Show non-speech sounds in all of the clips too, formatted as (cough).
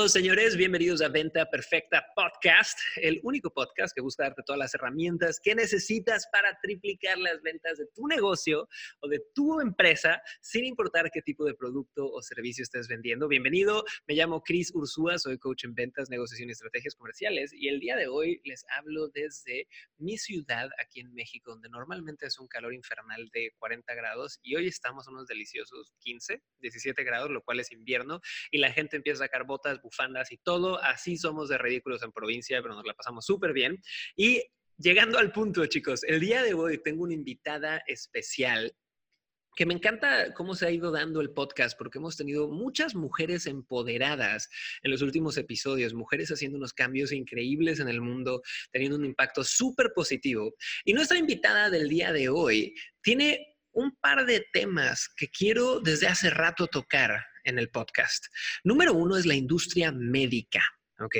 Todos, señores. Bienvenidos a Venta Perfecta Podcast, el único podcast que busca darte todas las herramientas que necesitas para triplicar las ventas de tu negocio o de tu empresa, sin importar qué tipo de producto o servicio estés vendiendo. Bienvenido. Me llamo Chris Ursúa, soy coach en ventas, negociación y estrategias comerciales. Y el día de hoy les hablo desde mi ciudad aquí en México, donde normalmente es un calor infernal de 40 grados y hoy estamos a unos deliciosos 15, 17 grados, lo cual es invierno, y la gente empieza a sacar botas, bufandas y todo. Así somos de ridículos en provincia, pero nos la pasamos súper bien. Y llegando al punto, chicos, el día de hoy tengo una invitada especial que me encanta cómo se ha ido dando el podcast, porque hemos tenido muchas mujeres empoderadas en los últimos episodios, mujeres haciendo unos cambios increíbles en el mundo, teniendo un impacto súper positivo. Y nuestra invitada del día de hoy tiene un par de temas que quiero desde hace rato tocar en el podcast. Número uno es la industria médica. ¿Ok?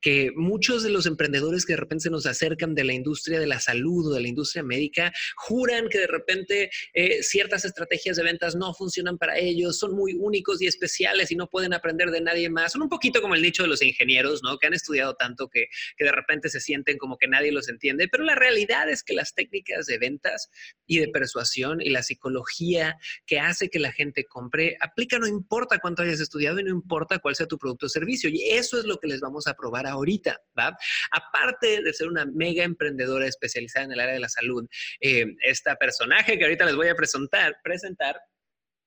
Que muchos de los emprendedores que de repente se nos acercan de la industria de la salud o de la industria médica juran que de repente eh, ciertas estrategias de ventas no funcionan para ellos, son muy únicos y especiales y no pueden aprender de nadie más. Son un poquito como el nicho de los ingenieros, ¿no? Que han estudiado tanto que, que de repente se sienten como que nadie los entiende, pero la realidad es que las técnicas de ventas y de persuasión y la psicología que hace que la gente compre aplica no importa cuánto hayas estudiado y no importa cuál sea tu producto o servicio. Y eso es lo que les vamos a probar ahorita, ¿va? Aparte de ser una mega emprendedora especializada en el área de la salud, eh, esta personaje que ahorita les voy a presentar, presentar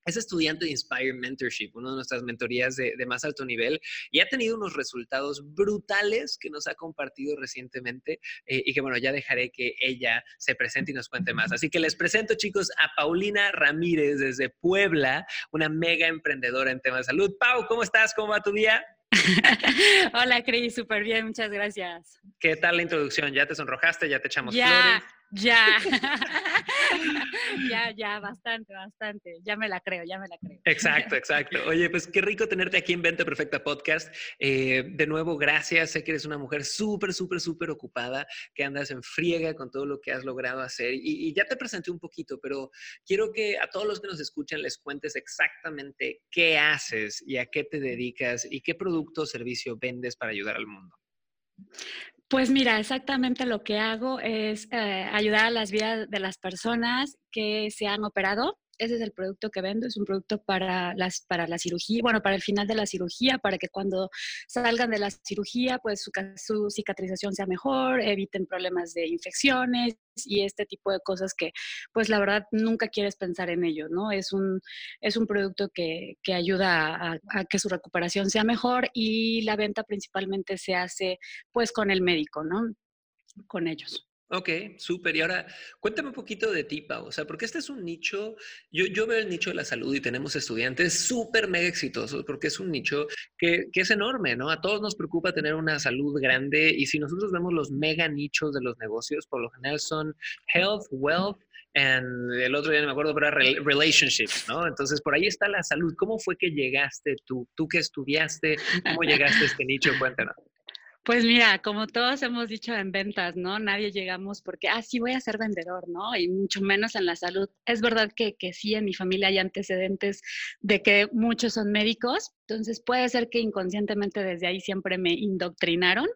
es estudiante de Inspire Mentorship, una de nuestras mentorías de, más alto nivel, y ha tenido unos resultados brutales que nos ha compartido recientemente eh, y que, bueno, ya dejaré que ella se presente y nos cuente más. Así que les presento, chicos, a Paulina Ramírez desde Puebla, una mega emprendedora en temas de salud. Pau, ¿cómo estás? ¿Cómo va tu día? (laughs) Hola, Cris, súper bien, muchas gracias. ¿Qué tal la introducción? ¿Ya te sonrojaste? ¿Ya te echamos ya, flores? Ya, (laughs) (laughs) ya, ya, bastante, bastante. Ya me la creo, ya me la creo. Exacto, exacto. Oye, pues qué rico tenerte aquí en Vente Perfecta Podcast. Eh, de nuevo, gracias. Sé que eres una mujer súper, súper, súper ocupada, que andas en friega con todo lo que has logrado hacer. Y, y ya te presenté un poquito, pero quiero que a todos los que nos escuchan les cuentes exactamente qué haces y a qué te dedicas y qué producto o servicio vendes para ayudar al mundo. Pues mira, exactamente lo que hago es eh, ayudar a las vidas de las personas que se han operado ese es el producto que vendo, es un producto para, las, para la cirugía, bueno, para el final de la cirugía, para que cuando salgan de la cirugía, pues su, cicatrización sea mejor, eviten problemas de infecciones y este tipo de cosas que, pues la verdad, nunca quieres pensar en ello, ¿no? Es un, es un producto que, que ayuda a, que su recuperación sea mejor y la venta principalmente se hace, pues, con el médico, ¿no? Con ellos. Ok, súper. Y ahora cuéntame un poquito de ti, Pau. O sea, porque este es un nicho, yo, yo veo el nicho de la salud y tenemos estudiantes súper mega exitosos porque es un nicho que, que, es enorme, ¿no? A todos nos preocupa tener una salud grande y si nosotros vemos los mega nichos de los negocios, por lo general son health, wealth, and el otro día no me acuerdo, pero era relationships, ¿no? Entonces, por ahí está la salud. ¿Cómo fue que llegaste tú? ¿Tú que estudiaste? ¿Cómo llegaste a este nicho? Cuéntanos. Pues mira, como todos hemos dicho en ventas, ¿no? Nadie llegamos porque, ah, sí, voy a ser vendedor, ¿no? Y mucho menos en la salud. Es verdad que, que sí, en mi familia hay antecedentes de que muchos son médicos, entonces puede ser que inconscientemente desde ahí siempre me indoctrinaron.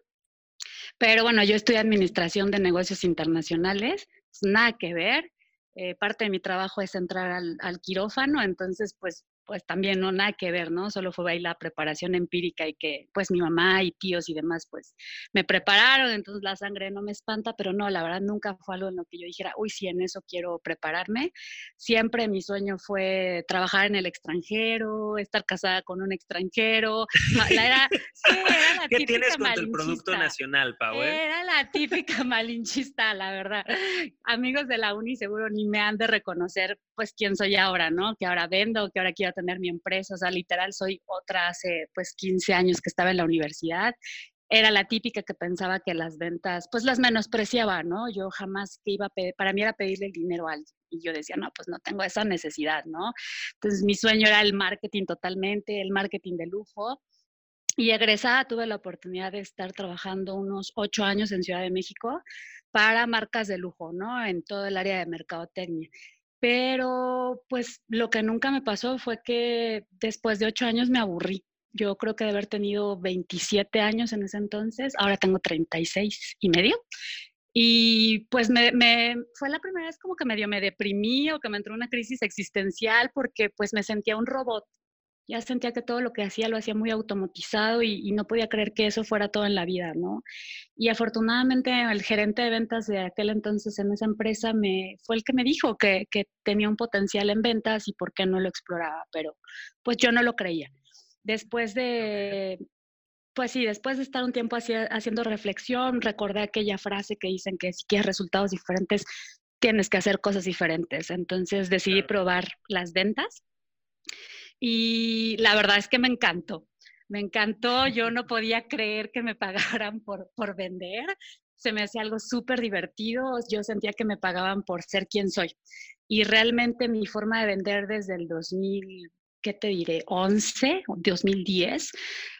Pero bueno, yo estudié administración de negocios internacionales, nada que ver. Eh, parte de mi trabajo es entrar al, al quirófano, entonces pues pues también no nada que ver, ¿no? Solo fue ahí la preparación empírica y que pues mi mamá y tíos y demás pues me prepararon, entonces la sangre no me espanta, pero no, la verdad nunca fue algo en lo que yo dijera, uy, sí, en eso quiero prepararme. Siempre mi sueño fue trabajar en el extranjero, estar casada con un extranjero. (laughs) era, la ¿Qué tienes con el producto nacional, Pau? Eh? Era la típica malinchista, la verdad. Amigos de la uni seguro ni me han de reconocer pues quién soy ahora, ¿no? Que ahora vendo, que ahora quiero tener mi empresa, o sea, literal soy otra hace pues 15 años que estaba en la universidad era la típica que pensaba que las ventas, pues las menospreciaba, ¿no? Yo jamás que iba a pedir, para mí era pedirle el dinero a alguien. Y yo decía, no, pues no tengo esa necesidad, ¿no? Entonces mi sueño era el marketing totalmente, el marketing de lujo. Y egresada tuve la oportunidad de estar trabajando unos ocho años en Ciudad de México para marcas de lujo, ¿no? En todo el área de mercadotecnia. Pero pues lo que nunca me pasó fue que después de ocho años me aburrí. Yo creo que de haber tenido 27 años en ese entonces, ahora tengo 36 y medio. Y pues me, fue la primera vez como que medio me deprimí o que me entró una crisis existencial porque pues me sentía un robot ya sentía que todo lo que hacía lo hacía muy automatizado y, no podía creer que eso fuera todo en la vida, ¿no? Y afortunadamente el gerente de ventas de aquel entonces en esa empresa me, fue el que me dijo que, que tenía un potencial en ventas y por qué no lo exploraba, pero pues yo no lo creía. Después de, pues sí, después de estar un tiempo haciendo reflexión, recordé aquella frase que dicen que si quieres resultados diferentes, tienes que hacer cosas diferentes. Entonces decidí probar las ventas y la verdad es que me encantó. Me encantó, yo no podía creer que me pagaran por, por vender. Se me hacía algo súper divertido. Yo sentía que me pagaban por ser quien soy. Y realmente mi forma de vender desde el 2000, ¿qué te diré? 11, 2010,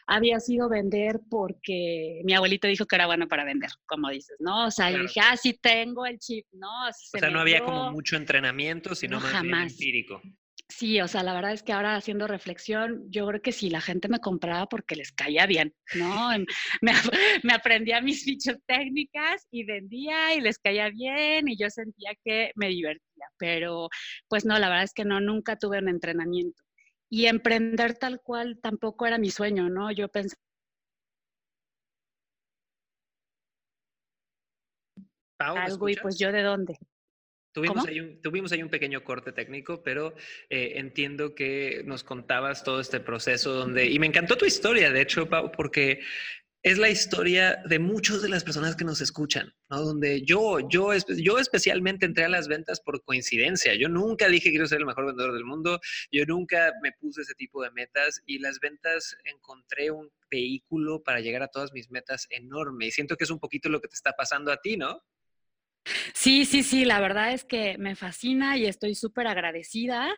había sido vender porque mi abuelito dijo que era bueno para vender, como dices, ¿no? O sea, yo dije, ah, sí tengo el chip, ¿no? o sea, no había como mucho entrenamiento, sino más bien empírico. Sí, o sea, la verdad es que ahora haciendo reflexión, yo creo que sí, la gente me compraba porque les caía bien, ¿no? (laughs) me, me, aprendía mis fichas técnicas y vendía y les caía bien y yo sentía que me divertía, pero pues no, la verdad es que no, nunca tuve un entrenamiento. Y emprender tal cual tampoco era mi sueño, ¿no? Yo pensé... algo y pues yo de dónde. Tuvimos ahí, un, tuvimos ahí, un, pequeño corte técnico, pero eh, entiendo que nos contabas todo este proceso donde, y me encantó tu historia, de hecho, Pau, porque es la historia de muchas de las personas que nos escuchan, ¿no? Donde yo, yo, yo especialmente entré a las ventas por coincidencia. Yo nunca dije que quiero ser el mejor vendedor del mundo. Yo nunca me puse ese tipo de metas y las ventas encontré un vehículo para llegar a todas mis metas enorme. Y siento que es un poquito lo que te está pasando a ti, ¿no? Sí, sí, sí, la verdad es que me fascina y estoy súper agradecida,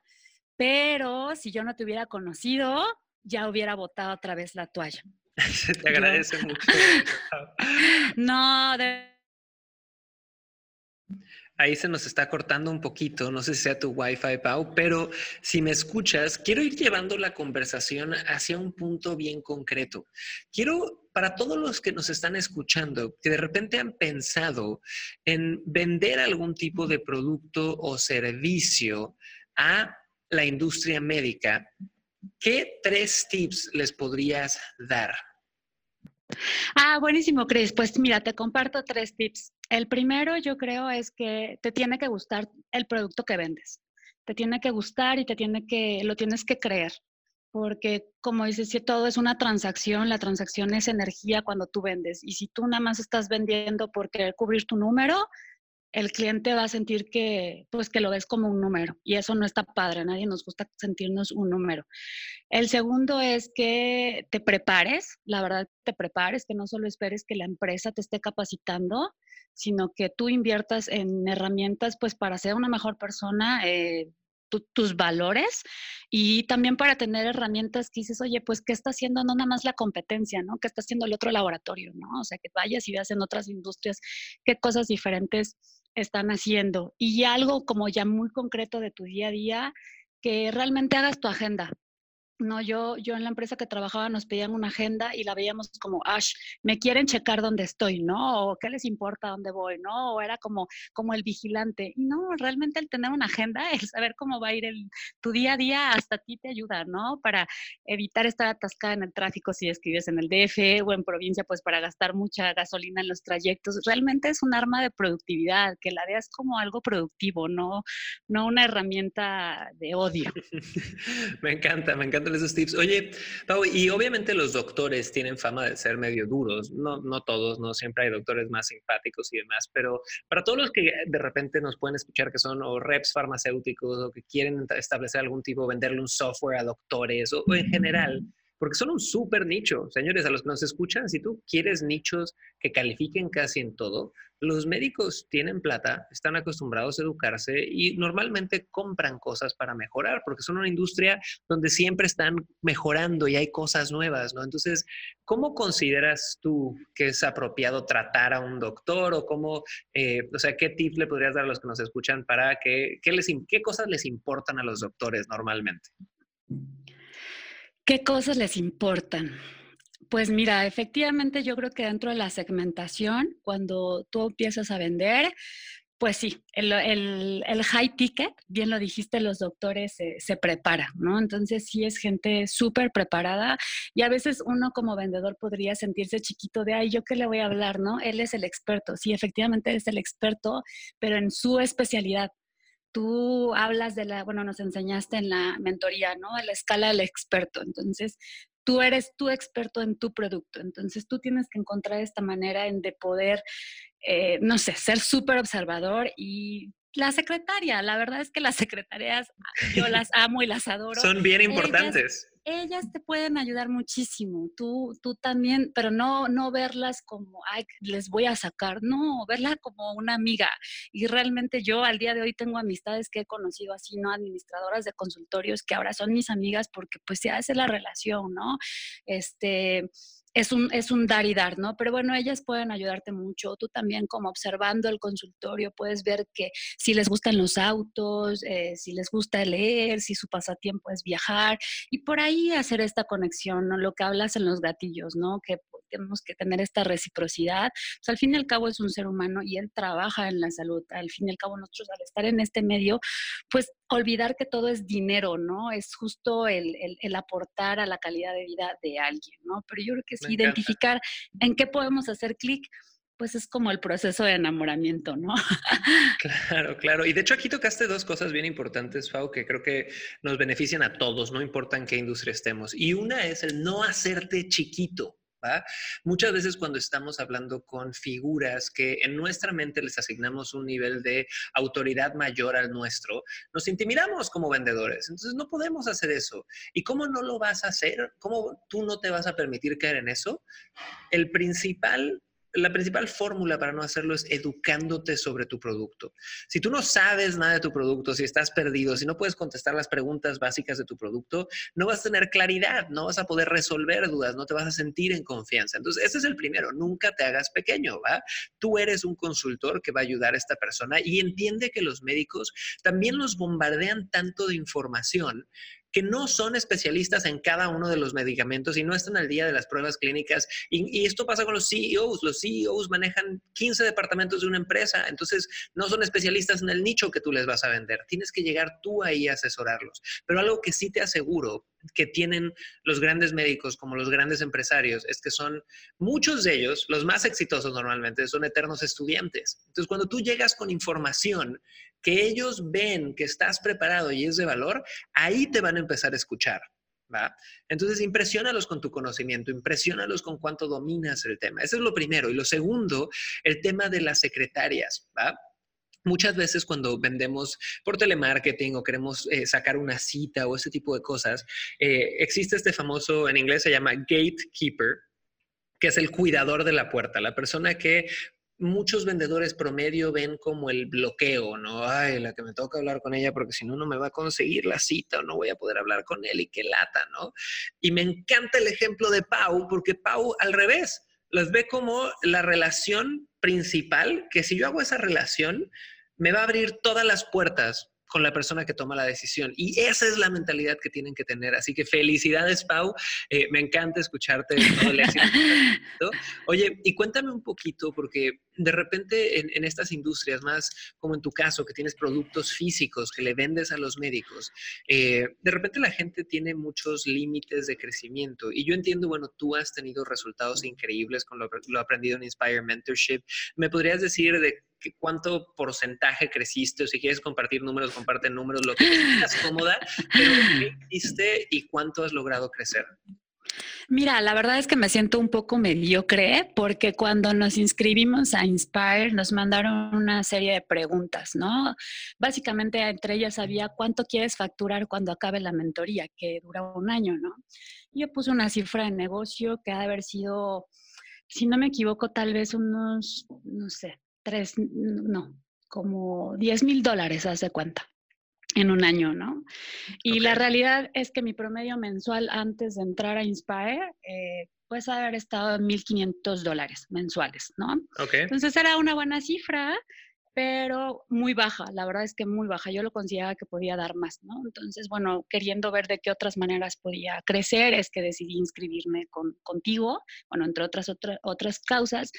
pero si yo no te hubiera conocido, ya hubiera botado otra vez la toalla. (laughs) te agradece mucho. (laughs) no, de Ahí se nos está cortando un poquito, no sé si sea tu Wi-Fi, Pau, pero si me escuchas, quiero ir llevando la conversación hacia un punto bien concreto. Quiero, para todos los que nos están escuchando, que de repente han pensado en vender algún tipo de producto o servicio a la industria médica, ¿qué tres tips les podrías dar? Ah, buenísimo, Cris. Pues mira, te comparto tres tips. El primero yo creo es que te tiene que gustar el producto que vendes. Te tiene que gustar y te tiene que, lo tienes que creer. Porque como dices, si todo es una transacción, la transacción es energía cuando tú vendes. Y si tú nada más estás vendiendo por querer cubrir tu número, el cliente va a sentir que, pues, que lo ves como un número y eso no está padre, a nadie nos gusta sentirnos un número. El segundo es que te prepares, la verdad, te prepares, que no solo esperes que la empresa te esté capacitando, sino que tú inviertas en herramientas, pues, para ser una mejor persona, eh, tus valores y también para tener herramientas que dices, oye, pues, ¿qué está haciendo no nada más la competencia, ¿no? ¿Qué está haciendo el otro laboratorio, ¿no? O sea, que vayas y veas en otras industrias qué cosas diferentes están haciendo y algo como ya muy concreto de tu día a día, que realmente hagas tu agenda. No, yo, yo en la empresa que trabajaba nos pedían una agenda y la veíamos como, Ash, me quieren checar dónde estoy, ¿no? O qué les importa dónde voy, ¿no? O era como, como el vigilante. No, realmente el tener una agenda, el saber cómo va a ir el, tu día a día, hasta ti te ayuda, ¿no? Para evitar estar atascada en el tráfico si escribes en el DF o en provincia, pues para gastar mucha gasolina en los trayectos. Realmente es un arma de productividad, que la veas como algo productivo, no, no una herramienta de odio. (laughs) me encanta, me encanta esos tips. Oye, Pau, y obviamente los doctores tienen fama de ser medio duros, no, no todos, no siempre hay doctores más simpáticos y demás, pero para todos los que de repente nos pueden escuchar que son o reps farmacéuticos o que quieren establecer algún tipo, venderle un software a doctores o, en general, porque son un súper nicho. Señores, a los que nos escuchan, si tú quieres nichos que califiquen casi en todo, los médicos tienen plata, están acostumbrados a educarse y normalmente compran cosas para mejorar, porque son una industria donde siempre están mejorando y hay cosas nuevas, ¿no? Entonces, ¿cómo consideras tú que es apropiado tratar a un doctor o cómo, eh, o sea, qué tip le podrías dar a los que nos escuchan para que, qué, les, qué cosas les importan a los doctores normalmente? ¿Qué cosas les importan? Pues mira, efectivamente yo creo que dentro de la segmentación, cuando tú empiezas a vender, pues sí, el, high ticket, bien lo dijiste, los doctores se, se preparan, ¿no? Entonces sí es gente súper preparada y a veces uno como vendedor podría sentirse chiquito de, ay, ¿yo qué le voy a hablar, no? Él es el experto, sí, efectivamente es el experto, pero en su especialidad. Tú hablas de la, bueno, nos enseñaste en la mentoría, ¿no? En la escala del experto. Entonces, tú eres tu experto en tu producto. Entonces tú tienes que encontrar esta manera en de poder, eh, no sé, ser súper observador y la secretaria, la verdad es que las secretarias yo (laughs) las amo y las adoro. Son bien importantes ellas te pueden ayudar muchísimo, tú, tú también, pero no, no verlas como, ay, les voy a sacar, no, verla como una amiga. Y realmente yo al día de hoy tengo amistades que he conocido así, ¿no? Administradoras de consultorios que ahora son mis amigas porque pues se hace la relación, ¿no? Este, es un, es un dar y dar, ¿no? Pero bueno, ellas pueden ayudarte mucho. Tú también como observando el consultorio puedes ver que si les gustan los autos, eh, si les gusta leer, si su pasatiempo es viajar y por ahí hacer esta conexión, ¿no? Lo que hablas en los gatillos, ¿no? Que tenemos que tener esta reciprocidad. Pues al fin y al cabo es un ser humano y él trabaja en la salud. Al fin y al cabo nosotros al estar en este medio, pues olvidar que todo es dinero, ¿no? Es justo el, el, aportar a la calidad de vida de alguien, ¿no? Pero yo creo que es identificar en qué podemos hacer clic pues es como el proceso de enamoramiento, ¿no? (laughs) Claro, claro. Y de hecho aquí tocaste dos cosas bien importantes, Fau, que creo que nos benefician a todos, no importa en qué industria estemos. Y una es el no hacerte chiquito. Muchas veces cuando estamos hablando con figuras que en nuestra mente les asignamos un nivel de autoridad mayor al nuestro, nos intimidamos como vendedores. Entonces no podemos hacer eso. ¿Y cómo no lo vas a hacer? ¿Cómo tú no te vas a permitir caer en eso? El principal la principal fórmula para no hacerlo es educándote sobre tu producto. Si tú no sabes nada de tu producto, si estás perdido, si no puedes contestar las preguntas básicas de tu producto, no vas a tener claridad, no vas a poder resolver dudas, no te vas a sentir en confianza. Entonces, ese es el primero, nunca te hagas pequeño, ¿va? Tú eres un consultor que va a ayudar a esta persona y entiende que los médicos también los bombardean tanto de información que no son especialistas en cada uno de los medicamentos y no están al día de las pruebas clínicas. Y, esto pasa con los CEOs. Los CEOs manejan 15 departamentos de una empresa, entonces no son especialistas en el nicho que tú les vas a vender. Tienes que llegar tú ahí a asesorarlos. Pero algo que sí te aseguro que tienen los grandes médicos como los grandes empresarios es que son muchos de ellos, los más exitosos normalmente, son eternos estudiantes. Entonces, cuando tú llegas con información que ellos ven que estás preparado y es de valor, ahí te van a empezar a escuchar. ¿Va? Entonces, impresionalos con tu conocimiento, impresionalos con cuánto dominas el tema. Eso es lo primero. Y lo segundo, el tema de las secretarias. ¿va? Muchas veces cuando vendemos por telemarketing o queremos eh, sacar una cita o ese tipo de cosas, eh, existe este famoso, en inglés se llama gatekeeper, que es el cuidador de la puerta, la persona que muchos vendedores promedio ven como el bloqueo, ¿no? Ay, la que me toca hablar con ella porque si no, no me va a conseguir la cita o no voy a poder hablar con él y qué lata, ¿no? Y me encanta el ejemplo de Pau porque Pau al revés las ve como la relación principal, que si yo hago esa relación, me va a abrir todas las puertas con la persona que toma la decisión. Y esa es la mentalidad que tienen que tener. Así que felicidades, Pau. Eh, me encanta escucharte. Oye, y cuéntame un poquito, porque de repente en, estas industrias, más como en tu caso, que tienes productos físicos que le vendes a los médicos, eh, de repente la gente tiene muchos límites de crecimiento. Y yo entiendo, bueno, tú has tenido resultados increíbles con lo, lo aprendido en Inspire Mentorship. ¿Me podrías decir de cuánto porcentaje creciste o si quieres compartir números, comparte números, lo que te cómoda, pero qué hiciste y cuánto has logrado crecer. Mira, la verdad es que me siento un poco mediocre porque cuando nos inscribimos a Inspire nos mandaron una serie de preguntas, ¿no? Básicamente entre ellas había cuánto quieres facturar cuando acabe la mentoría, que dura un año, ¿no? Yo puse una cifra de negocio que ha de haber sido, si no me equivoco, tal vez unos, no sé, tres, no, como 10 mil dólares, hace cuenta en un año, ¿no? Y la realidad es que mi promedio mensual antes de entrar a Inspire, eh, pues haber estado en 1.500 dólares mensuales, ¿no? Okay. Entonces era una buena cifra, pero muy baja, la verdad es que muy baja. Yo lo consideraba que podía dar más, ¿no? Entonces, bueno, queriendo ver de qué otras maneras podía crecer, es que decidí inscribirme con, contigo, bueno, entre otras, otras causas,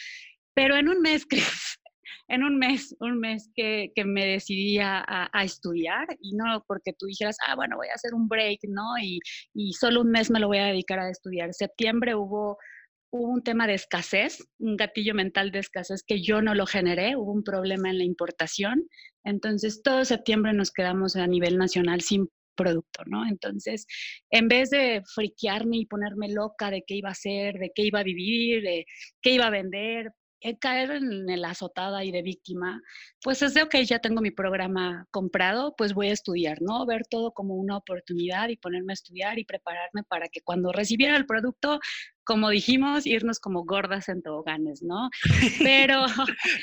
pero en un mes, (laughs) Chris, en un mes, un mes que, que me decidí a, a, estudiar y no porque tú dijeras, ah, bueno, voy a hacer un break, ¿no? Y, y solo un mes me lo voy a dedicar a estudiar. Septiembre hubo hubo un tema de escasez, un gatillo mental de escasez que yo no lo generé, hubo un problema en la importación. Entonces, todo septiembre nos quedamos a nivel nacional sin producto, ¿no? Entonces, en vez de friquearme y ponerme loca de qué iba a hacer, de qué iba a vivir, de qué iba a vender, caer en la azotada y de víctima, pues es de, ok, ya tengo mi programa comprado, pues voy a estudiar, ¿no? Ver todo como una oportunidad y ponerme a estudiar y prepararme para que cuando recibiera el producto como dijimos, irnos como gordas en toboganes, ¿no? (laughs) Pero...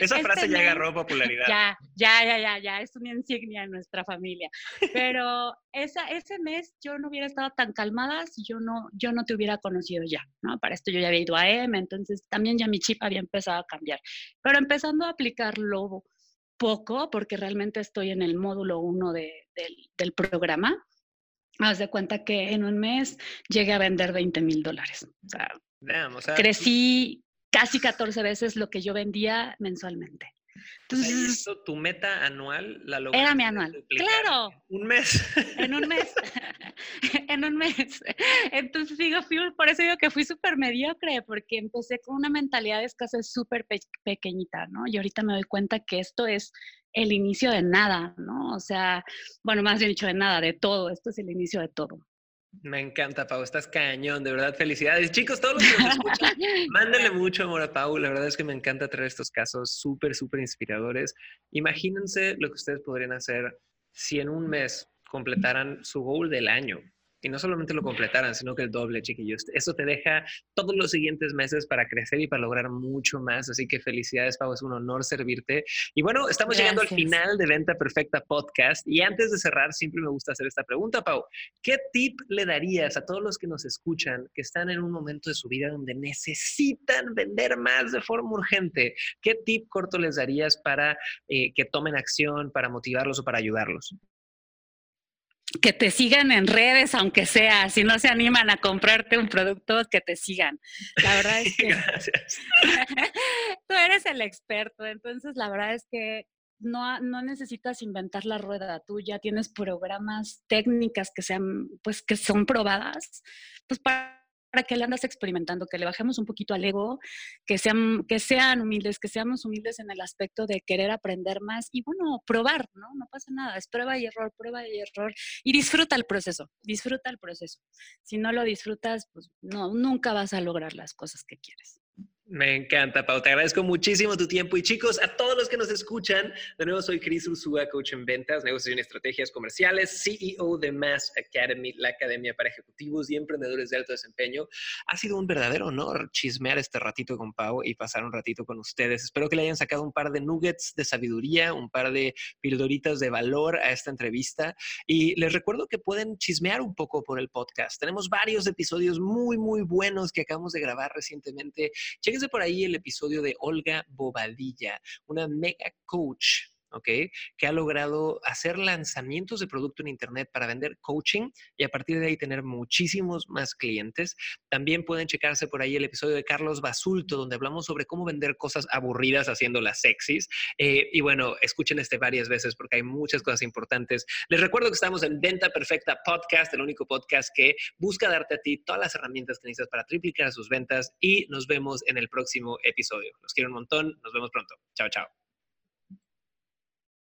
Esa este frase ya agarró popularidad. Ya, ya, ya, ya, ya, es una insignia en nuestra familia. Pero esa, ese mes yo no hubiera estado tan calmada si yo no, yo no te hubiera conocido ya, ¿no? Para esto yo ya había ido a M, entonces también ya mi chip había empezado a cambiar. Pero empezando a aplicarlo poco, porque realmente estoy en el módulo 1 de, del, del programa, haz de cuenta que en un mes llegué a vender 20 mil dólares. O sea, crecí casi 14 veces lo que yo vendía mensualmente. Entonces, tu meta anual la lograste Era mi anual. Claro. Un mes. En un mes. (laughs) en un mes. Entonces digo, por eso digo que fui súper mediocre, porque empecé con una mentalidad de escasez súper pequeñita, ¿no? Y ahorita me doy cuenta que esto es el inicio de nada, ¿no? O sea, bueno, más bien dicho de nada, de todo. Esto es el inicio de todo. Me encanta, Pau. Estás cañón, de verdad. Felicidades. Chicos, todos los que nos escuchan, (laughs) mándenle mucho amor a Pau. La verdad es que me encanta traer estos casos súper, súper inspiradores. Imagínense lo que ustedes podrían hacer si en un mes completaran su goal del año y no solamente lo completaran, sino que el doble, chiquillos. Eso te deja todos los siguientes meses para crecer y para lograr mucho más. Así que felicidades, Pau, es un honor servirte. Y bueno, estamos llegando al final de Venta Perfecta Podcast. Y antes de cerrar, siempre me gusta hacer esta pregunta, Pau. ¿Qué tip le darías a todos los que nos escuchan, que están en un momento de su vida donde necesitan vender más de forma urgente? ¿Qué tip corto les darías para eh, que tomen acción, para motivarlos o para ayudarlos? Que te sigan en redes, aunque sea, si no se animan a comprarte un producto, que te sigan. La verdad es (laughs) que Gracias. (laughs) tú eres el experto, entonces la verdad es que no, no necesitas inventar la rueda, tú ya tienes programas, técnicas que sean, pues que son probadas, pues para para que le andas experimentando, que le bajemos un poquito al ego, que sean, que sean humildes, que seamos humildes en el aspecto de querer aprender más y bueno, probar, ¿no? No pasa nada, es prueba y error, prueba y error y disfruta el proceso, disfruta el proceso. Si no lo disfrutas, pues no, nunca vas a lograr las cosas que quieres. Me encanta, Pau. Te agradezco muchísimo tu tiempo. Y chicos, a todos los que nos escuchan, de nuevo soy Chris Ursúa, coach en ventas, negocios y estrategias comerciales, CEO de Mass Academy, la academia para ejecutivos y emprendedores de alto desempeño. Ha sido un verdadero honor chismear este ratito con Pau y pasar un ratito con ustedes. Espero que le hayan sacado un par de nuggets de sabiduría, un par de pildoritas de valor a esta entrevista. Y les recuerdo que pueden chismear un poco por el podcast. Tenemos varios episodios muy, muy buenos que acabamos de grabar recientemente. Chequen por ahí el episodio de Olga Bobadilla, una mega coach ¿ok? Que ha logrado hacer lanzamientos de producto en Internet para vender coaching y a partir de ahí tener muchísimos más clientes. También pueden checarse por ahí el episodio de Carlos Basulto, donde hablamos sobre cómo vender cosas aburridas haciéndolas sexys. Eh, y bueno, escuchen este varias veces porque hay muchas cosas importantes. Les recuerdo que estamos en Venta Perfecta Podcast, el único podcast que busca darte a ti todas las herramientas que necesitas para triplicar sus ventas y nos vemos en el próximo episodio. Los quiero un montón, nos vemos pronto. Chao, chao.